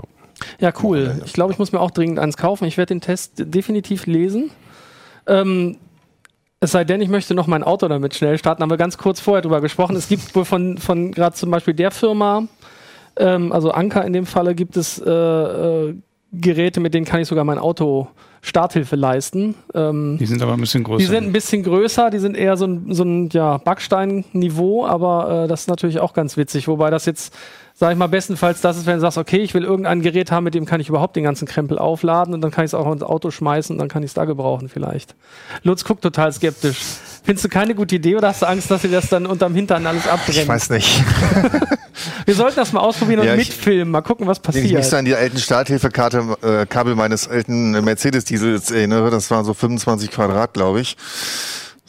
Ja, cool. Ich glaube, ich muss mir auch dringend eins kaufen. Ich werde den Test definitiv lesen. Ähm, es sei denn, ich möchte noch mein Auto damit schnell starten. Haben wir ganz kurz vorher drüber gesprochen. Es gibt wohl von, von gerade zum Beispiel der Firma, ähm, also Anker in dem Falle, gibt es äh, äh, Geräte, mit denen kann ich sogar mein Auto Starthilfe leisten. Ähm, Die sind aber ein bisschen größer. die sind ein bisschen größer, die sind eher so ein, so ein ja, Backstein-Niveau, aber äh, das ist natürlich auch ganz witzig. Wobei das jetzt, sag ich mal, bestenfalls das ist, wenn du sagst, okay, ich will irgendein Gerät haben, mit dem kann ich überhaupt den ganzen Krempel aufladen und dann kann ich es auch ins Auto schmeißen und dann kann ich es da gebrauchen vielleicht. Lutz guckt total skeptisch. Findest du keine gute Idee oder hast du Angst, dass dir das dann unterm Hintern alles Ich abbrennt? weiß nicht. [laughs] Wir sollten das mal ausprobieren und Ja, ich- mitfilmen, mal gucken, was Wenn ich mich passiert. an die alten Starthilfekarte, äh, Kabel meines alten Mercedes-Diesels erinnere, das waren so 25 Quadrat, glaube ich.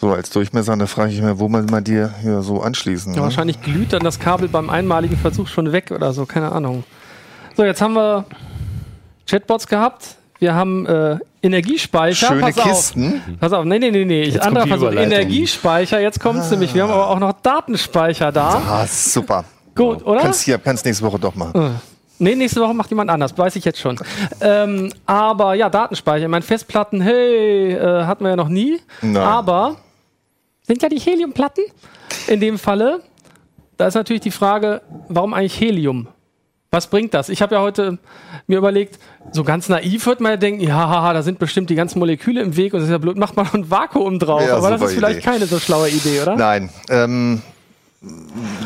So als Durchmesser, da frage ich mich, wo man mal die hier so anschließen. Ja, ne? wahrscheinlich glüht dann das Kabel beim einmaligen Versuch schon weg oder so, keine Ahnung. So, jetzt haben wir Chatbots gehabt. Wir haben äh, Energiespeicher. Schöne pass Kisten. Auf. Pass auf, nee, nee, nee, nee. Ich, kommt anderer die Versuch. Energiespeicher, jetzt kommt's nämlich. Wir haben aber auch noch Datenspeicher da. Ah, super. Gut, oder? Kannst hier, kannst nächste Woche doch machen. Nee, nächste Woche macht jemand anders, weiß ich jetzt schon. Ähm, aber ja, Datenspeicher. Mein Festplatten, hey, äh, hatten wir ja noch nie. Nein. Aber sind ja die Heliumplatten in dem Falle. Da ist natürlich die Frage, warum eigentlich Helium? Was bringt das? Ich habe ja heute mir überlegt, so ganz naiv wird man ja denken, ja, haha, da sind bestimmt die ganzen Moleküle im Weg und das ist ja blöd, macht man ein Vakuum drauf. Ja, Aber das ist vielleicht Idee. keine so schlaue Idee, oder? Nein. Ähm,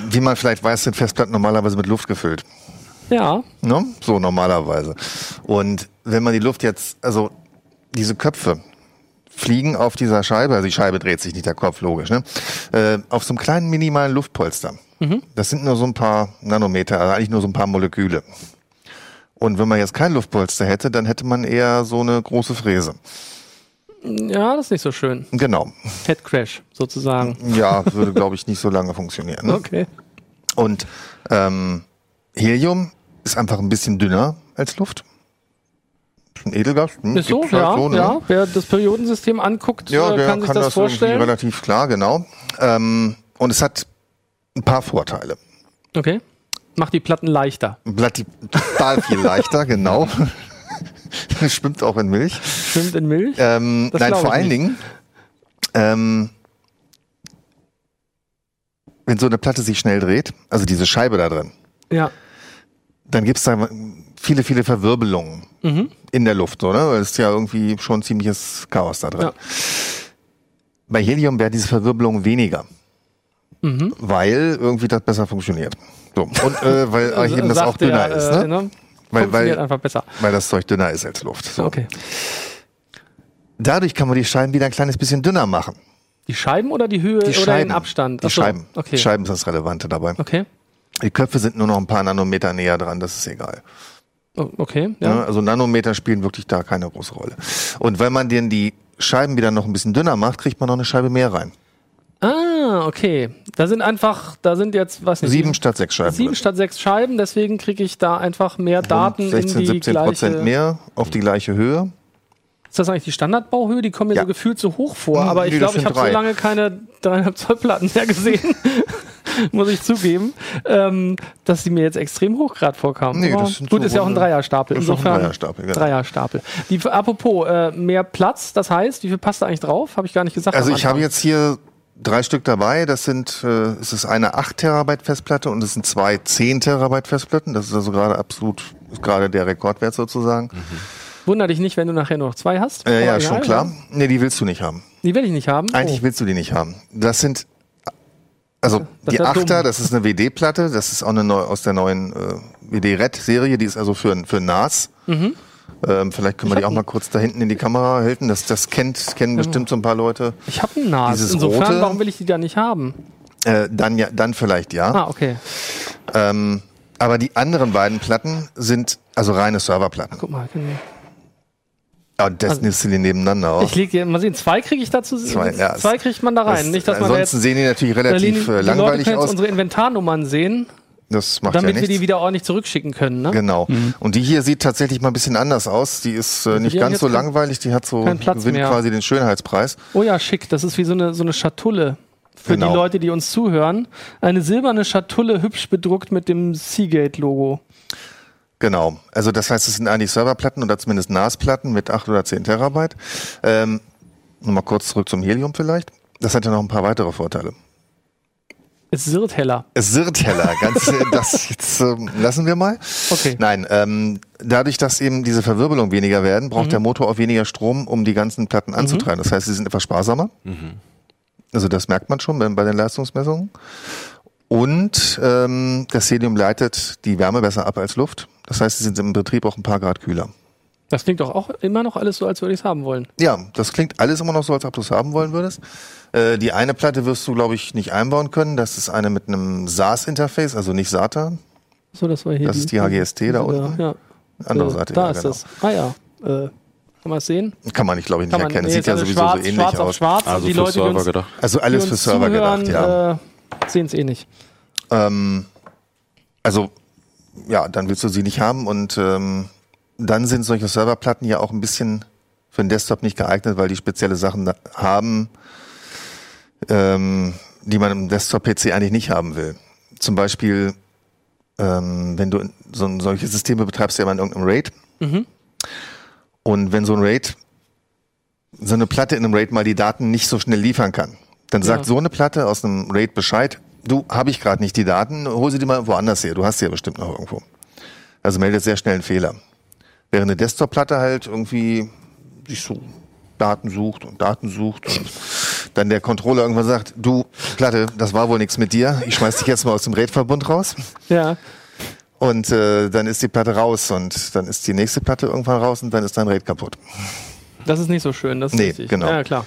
wie man vielleicht weiß, sind Festplatten normalerweise mit Luft gefüllt. Ja. Ne? So normalerweise. Und wenn man die Luft jetzt, also diese Köpfe fliegen auf dieser Scheibe, also die Scheibe dreht sich nicht, der Kopf, logisch, ne? Äh, auf so einem kleinen minimalen Luftpolster. Das sind nur so ein paar Nanometer, also eigentlich nur so ein paar Moleküle. Und wenn man jetzt kein Luftpolster hätte, dann hätte man eher so eine große Fräse. Ja, das ist nicht so schön. Genau. Head Crash, sozusagen. Ja, würde, glaube ich, nicht so lange funktionieren. Ne? Okay. Und ähm, Helium ist einfach ein bisschen dünner als Luft. Ein Edelgas. Hm, Ist so, halt ja, ne? ja. Wer das Periodensystem anguckt, Ja, äh, der kann sich das, irgendwie vorstellen. relativ klar, genau. Ähm, und es hat ein paar Vorteile. Okay. Macht die Platten leichter. Blatt total viel leichter, genau. [laughs] Schwimmt auch in Milch. Schwimmt in Milch. Ähm, Das nein, vor allen nicht. Dingen, ähm, wenn so eine Platte sich schnell dreht, also diese Scheibe da drin, Ja. dann gibt's da viele, viele Verwirbelungen Mhm. in der Luft, ne? Weil Es ist ja irgendwie schon ziemliches Chaos da drin. Ja. Bei Helium wäre diese Verwirbelung weniger, Mhm. weil irgendwie das besser funktioniert. So. Und äh, weil [laughs] Also, eben das auch dünner der, ist, äh, ne? Weil, Funktioniert weil, einfach besser. weil das Zeug dünner ist als Luft. So. Okay. Dadurch kann man die Scheiben wieder ein kleines bisschen dünner machen. Die Scheiben oder die Höhe Die oder Scheiben. den Abstand? Die Ach so, Scheiben. Okay. Die Scheiben ist das Relevante dabei. Okay. Die Köpfe sind nur noch ein paar Nanometer näher dran, das ist egal. Oh, Okay. Ja. Ja. Also Nanometer spielen wirklich da keine große Rolle. Und wenn man denn die Scheiben wieder noch ein bisschen dünner macht, kriegt man noch eine Scheibe mehr rein. Ah, okay. Da sind einfach, da sind jetzt, was nicht, Sieben statt sechs Scheiben. sieben statt sechs Scheiben, deswegen kriege ich da einfach mehr Daten Rund 16, in die 17 Prozent mehr auf die gleiche Höhe. Ist das eigentlich die Standardbauhöhe? Die kommen mir Ja. so gefühlt so hoch vor, Hm, aber ich glaube, ich habe so lange keine dreieinhalb Zoll Platten mehr gesehen. [laughs] [laughs] muss ich zugeben, ähm, dass sie mir jetzt extrem hoch gerade vorkamen. Nee, das sind gut, so ist ja auch ein Dreierstapel. das ist auch ein Insofern Dreierstapel, genau. Dreierstapel. Die, apropos, äh, mehr Platz, das heißt, wie viel passt da eigentlich drauf? Habe ich gar nicht gesagt. Also ich habe jetzt hier drei Stück dabei. Das sind, äh, es ist eine 8 Terabyte Festplatte und es sind zwei 10 Terabyte Festplatten. Das ist also gerade absolut, gerade der Rekordwert sozusagen. Wunder dich nicht, wenn du nachher nur noch zwei hast. Äh, ja, Aber schon egal, klar. ja. Nee, die willst du nicht haben. Die will ich nicht haben. Eigentlich oh. willst du die nicht haben. Das sind, also Das die ja dumm. Achter, das ist eine WD-Platte. Das ist auch eine neu, aus der neuen äh, WD-Red-Serie. Die ist also für, für NAS. Mhm. Ähm, vielleicht können wir die auch mal kurz da hinten in die Kamera halten. Das, das kennt, kennen bestimmt so ein paar Leute. Ich habe einen NAS. Dieses Insofern, rote- warum will ich die da nicht haben? Äh, dann ja, dann vielleicht ja. Ah, okay. Ähm, aber die anderen beiden Platten sind also reine Serverplatten. Guck mal. genau. Ja, das nimmst du die nebeneinander aus. Ich leg dir mal sehen, zwei kriege ich dazu. Zwei, ja, zwei kriegt man da rein. Das- nicht, dass man da ansonsten jetzt. sehen die natürlich relativ äh, die Leute langweilig können jetzt aus. unsere Inventarnummern sehen, Das macht damit ja wir die wieder ordentlich zurückschicken können. Ne? Genau. Und die hier sieht tatsächlich mal ein bisschen anders aus. Die ist äh, nicht die ganz so langweilig. Die hat so gewinnt mehr. quasi den Schönheitspreis. Oh ja, schick. Das ist wie so eine, so eine Schatulle. Für Genau. die Leute, die uns zuhören. Eine silberne Schatulle, hübsch bedruckt mit dem Seagate-Logo. Genau. Also das heißt, es sind eigentlich Serverplatten oder zumindest NAS-Platten mit 8 oder 10 Terabyte. Ähm, Nochmal kurz zurück zum Helium vielleicht. Das hat ja noch ein paar weitere Vorteile. Es sirrt heller. Es wird heller. Ganz, äh, das jetzt ähm, lassen wir mal. Okay. Nein, ähm, dadurch, dass eben diese Verwirbelung weniger werden, braucht der Motor auch weniger Strom, um die ganzen Platten anzutreiben. Das heißt, sie sind etwas sparsamer. Also das merkt man schon bei, bei den Leistungsmessungen. Und ähm, das Helium leitet die Wärme besser ab als Luft. Das heißt, sie sind im Betrieb auch ein paar Grad kühler. Das klingt doch auch immer noch alles so, als würde ich es haben wollen. Ja, das klingt alles immer noch so, als ob du es haben wollen würdest. Äh, die eine Platte wirst du, glaube ich, nicht einbauen können. Das ist eine mit einem SAS-Interface, also nicht SATA. So, das war hier. Das ist die HGST da unten. Ja. Andere Äh, Seite. Da ja, ist genau. das. Ah ja. Äh, kann man es sehen? Kann man nicht, glaube ich, nicht Kann man, erkennen. nee, Sieht ist ja also sowieso schwarz, so ähnlich schwarz auf aus. schwarz. Also die für Leute, die Server uns, gedacht. Also die alles für Server zuhören, gedacht, ja. äh, sehen es eh nicht. Ähm, also, ja, dann willst du sie nicht haben und ähm, dann sind solche Serverplatten ja auch ein bisschen für den Desktop nicht geeignet, weil die spezielle Sachen haben, ähm, die man im Desktop-PC eigentlich nicht haben will. Zum Beispiel, ähm, wenn du so ein, solche Systeme betreibst, ja immer in irgendeinem RAID. Und wenn so ein RAID, so eine Platte in einem RAID mal die Daten nicht so schnell liefern kann, dann sagt Ja. so eine Platte aus einem RAID Bescheid, du, habe ich gerade nicht die Daten, hol sie dir mal woanders her, du hast sie ja bestimmt noch irgendwo. Also meldet sehr schnell einen Fehler. Während eine Desktop-Platte halt irgendwie sich so Daten sucht und Daten sucht und dann der Controller irgendwann sagt, du, Platte, das war wohl nichts mit dir, ich schmeiß dich jetzt mal aus dem RAID-Verbund raus. Ja. Und äh, dann ist die Platte raus und dann ist die nächste Platte irgendwann raus und dann ist dein RAID kaputt. Das ist nicht so schön. Das ist Nee, richtig. genau. Ja, klar.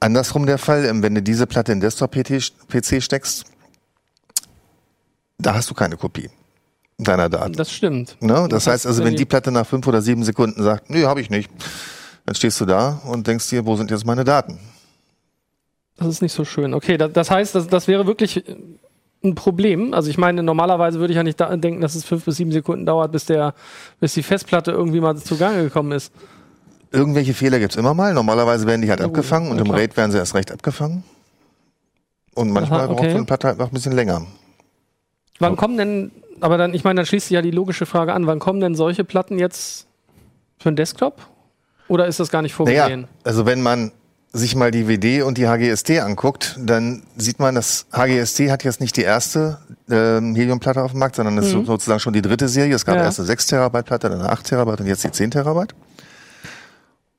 Andersrum der Fall, ähm, wenn du diese Platte in Desktop-PC steckst, da hast du keine Kopie deiner Daten. Das stimmt. Ne? Das heißt also, wenn die die Platte nach fünf oder sieben Sekunden sagt, nö, habe ich nicht, dann stehst du da und denkst dir, wo sind jetzt meine Daten? Das ist nicht so schön. Okay, das, das heißt, das, das wäre wirklich äh, ein Problem. Also ich meine, normalerweise würde ich ja nicht da denken, dass es fünf bis sieben Sekunden dauert, bis der, bis die Festplatte irgendwie mal zugange gekommen ist. Irgendwelche Fehler gibt's immer mal. Normalerweise werden die halt gut, abgefangen und im. RAID werden sie erst recht abgefangen. Und manchmal Aha, braucht okay. so eine Platte halt noch ein bisschen länger. Wann kommen denn, aber dann, ich meine, dann schließt sich ja die logische Frage an, wann kommen denn solche Platten jetzt für einen Desktop? Oder ist das gar nicht Naja, vorgesehen? also wenn man sich mal die WD und die HGST anguckt, dann sieht man, dass HGST hat jetzt nicht die erste ähm, Heliumplatte auf dem Markt, sondern das ist sozusagen schon die dritte Serie. Es gab Mhm. Ja. erst eine 6 Terabyte Platte, dann eine 8 Terabyte und jetzt die 10 Terabyte.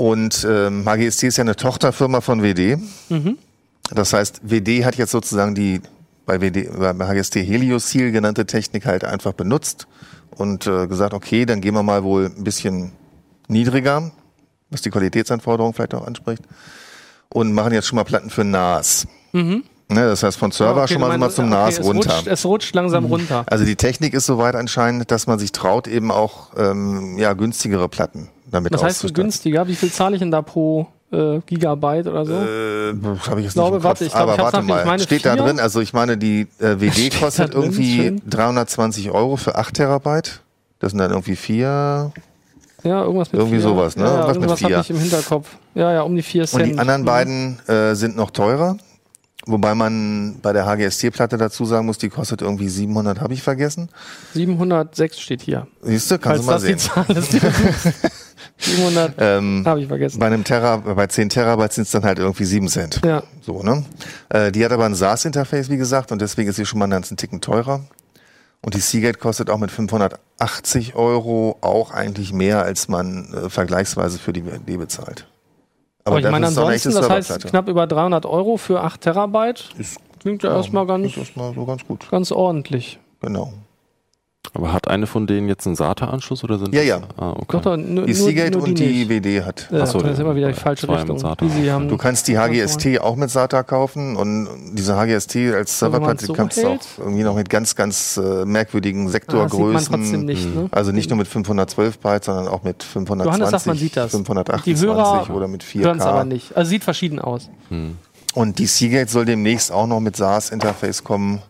Und ähm, HGST ist ja eine Tochterfirma von WD. Mhm. Das heißt, WD hat jetzt sozusagen die bei, WD, bei HGST Heliosil genannte Technik halt einfach benutzt und äh, gesagt, okay, dann gehen wir mal wohl ein bisschen niedriger, was die Qualitätsanforderungen vielleicht auch anspricht, und machen jetzt schon mal Platten für NAS. Ne, das heißt, von Server Mhm. Okay, schon mal, so mal meinst, zum okay, NAS es runter. Rutscht, es rutscht langsam runter. Also die Technik ist soweit anscheinend, dass man sich traut, eben auch ähm, ja, günstigere Platten damit Was heißt günstiger? Wie viel zahle ich denn da pro äh, Gigabyte oder so? Äh, habe ich jetzt glaube, nicht im Kopf, warte, ich glaube, aber warte mal. meine Steht da vier? drin, also ich meine, die äh, WD [laughs] Steht da kostet drin? irgendwie Schön. 320 Euro für 8 Terabyte. Das sind dann irgendwie vier. Ja, irgendwas mit Irgendwie vier. sowas, ne? Ja, ja, Was mit vier. habe ich im Hinterkopf. Ja, ja, um die vier Cent. Und die anderen Mhm. beiden äh, sind noch teurer. Wobei man bei der HGST-Platte dazu sagen muss, die kostet irgendwie 700, habe ich vergessen. 706 steht hier. Siehst du, kannst Falls du mal das sehen. die Zahl ist. [laughs] 700 Ähm, habe ich vergessen. bei einem Terra, bei 10 Terabyte sind es dann halt irgendwie 7 Cent. Ja. So, ne? Äh, die hat aber ein SaaS-Interface, wie gesagt, und deswegen ist sie schon mal einen ganzen Ticken teurer. Und die Seagate kostet auch mit 580 Euro auch eigentlich mehr, als man äh, vergleichsweise für die WD bezahlt. Aber ich dafür meine, ansonsten, das heißt knapp über 300 Euro für 8 Terabyte. Ist- Klingt ja erstmal ganz, ist erstmal so ganz gut. ganz ordentlich. Genau. Aber hat eine von denen jetzt einen SATA-Anschluss oder sind Ja, das- ja. Ah, okay. Doch, doch, nur, Die Seagate nur und die die nicht. WD hat. Ja, Ach so, das ist immer wieder die falsche Richtung. SATA. Die sie haben. Du kannst die HGST auch mit SATA kaufen und diese HGST als man Serverplatte so kannst du auch irgendwie noch mit ganz, ganz äh, merkwürdigen Ah, Sektorgrößen. trotzdem nicht. Ne? Also nicht nur mit 512 Byte, sondern auch mit 520, Johannes sagt, man sieht das. 528 Die Hörer oder mit hören es aber 4K. nicht. Also sieht verschieden aus. Und die Seagate soll demnächst auch noch mit SaaS-Interface kommen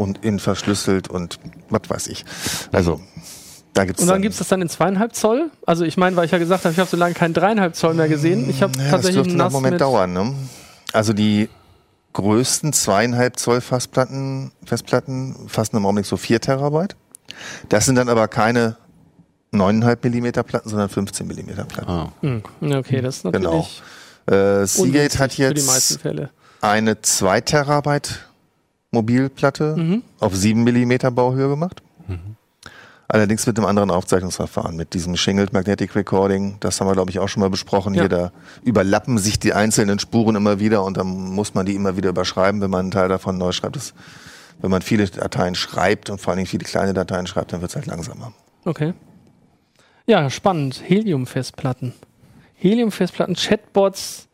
und in verschlüsselt und was weiß ich. Also da gibt's Und dann dann- gibt es das dann in zweieinhalb Zoll. Also ich meine, weil ich ja gesagt habe, ich habe so lange keinen dreieinhalb Zoll mehr gesehen. Ich habe Ja, das tatsächlich dürfte einen noch einen Moment dauern. Ne? Also die größten zweieinhalb Zoll Festplatten, Festplatten fassen im Augenblick so vier Terabyte. Das sind dann aber keine 9,5 Millimeter Platten, sondern 15 Millimeter Platten. Ah. Hm, okay, das ist Genau. natürlich Äh, Seagate hat für die meisten jetzt Fälle. eine 2 Terabyte Mobilplatte Mhm. auf 7 Millimeter Bauhöhe gemacht. Allerdings mit einem anderen Aufzeichnungsverfahren, mit diesem Shingled Magnetic Recording. Das haben wir, glaube ich, auch schon mal besprochen. Ja. Hier, da überlappen sich die einzelnen Spuren immer wieder und dann muss man die immer wieder überschreiben, wenn man einen Teil davon neu schreibt. Das, wenn man viele Dateien schreibt und vor allen Dingen viele kleine Dateien schreibt, dann wird es halt langsamer. Okay. Ja, spannend. Helium-Festplatten. Helium-Festplatten, Chatbots,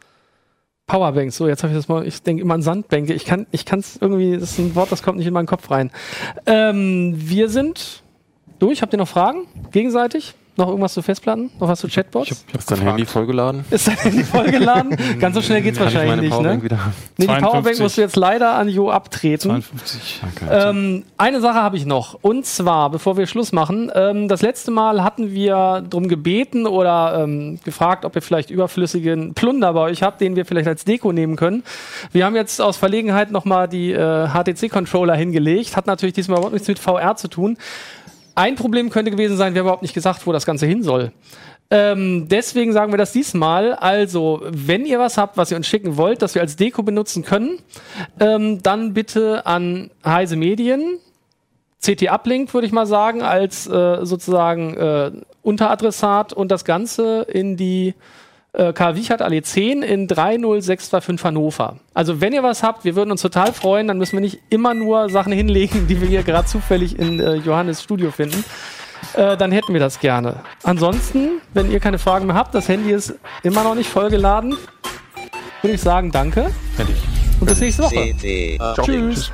Powerbanks. So, jetzt habe ich das mal, ich denke immer an Sandbänke. Ich kann ich es irgendwie, das ist ein Wort, das kommt nicht in meinen Kopf rein. Ähm, wir sind durch. Habt ihr noch Fragen? Gegenseitig? Noch irgendwas zu Festplatten? Noch was zu Chatbots? Ich hab, ich hab Ist dein gefragt. Handy vollgeladen? ist dein Handy vollgeladen? [laughs] Ganz so schnell geht's Kann ich wahrscheinlich nicht, Powerbank ne? wieder? Nee, die 52. Powerbank musst du jetzt leider an Jo abtreten. 52. Ähm, eine Sache habe ich noch. Und zwar, bevor wir Schluss machen, ähm, das letzte Mal hatten wir darum gebeten oder ähm, gefragt, ob ihr vielleicht überflüssigen Plunder bei euch habt, den wir vielleicht als Deko nehmen können. Wir haben jetzt aus Verlegenheit nochmal die äh, HTC-Controller hingelegt. Hat natürlich diesmal überhaupt nichts mit VR zu tun. Ein Problem könnte gewesen sein, wir haben überhaupt nicht gesagt, wo das Ganze hin soll. Ähm, deswegen sagen wir das diesmal. Also, wenn ihr was habt, was ihr uns schicken wollt, das wir als Deko benutzen können, ähm, dann bitte an Heise Medien. CT Uplink würde ich mal sagen, als äh, sozusagen äh, Unteradressat und das Ganze in die äh, Karl Wiechert Allee 10 in 30625 Hannover. Also wenn ihr was habt, wir würden uns total freuen, dann müssen wir nicht immer nur Sachen [laughs] hinlegen, die wir hier gerade zufällig in äh, Johannes Studio finden. Äh, dann hätten wir das gerne. Ansonsten, wenn ihr keine Fragen mehr habt, das Handy ist immer noch nicht vollgeladen, würde ich sagen, danke Fertig. und bis nächste Woche. CT Tschüss.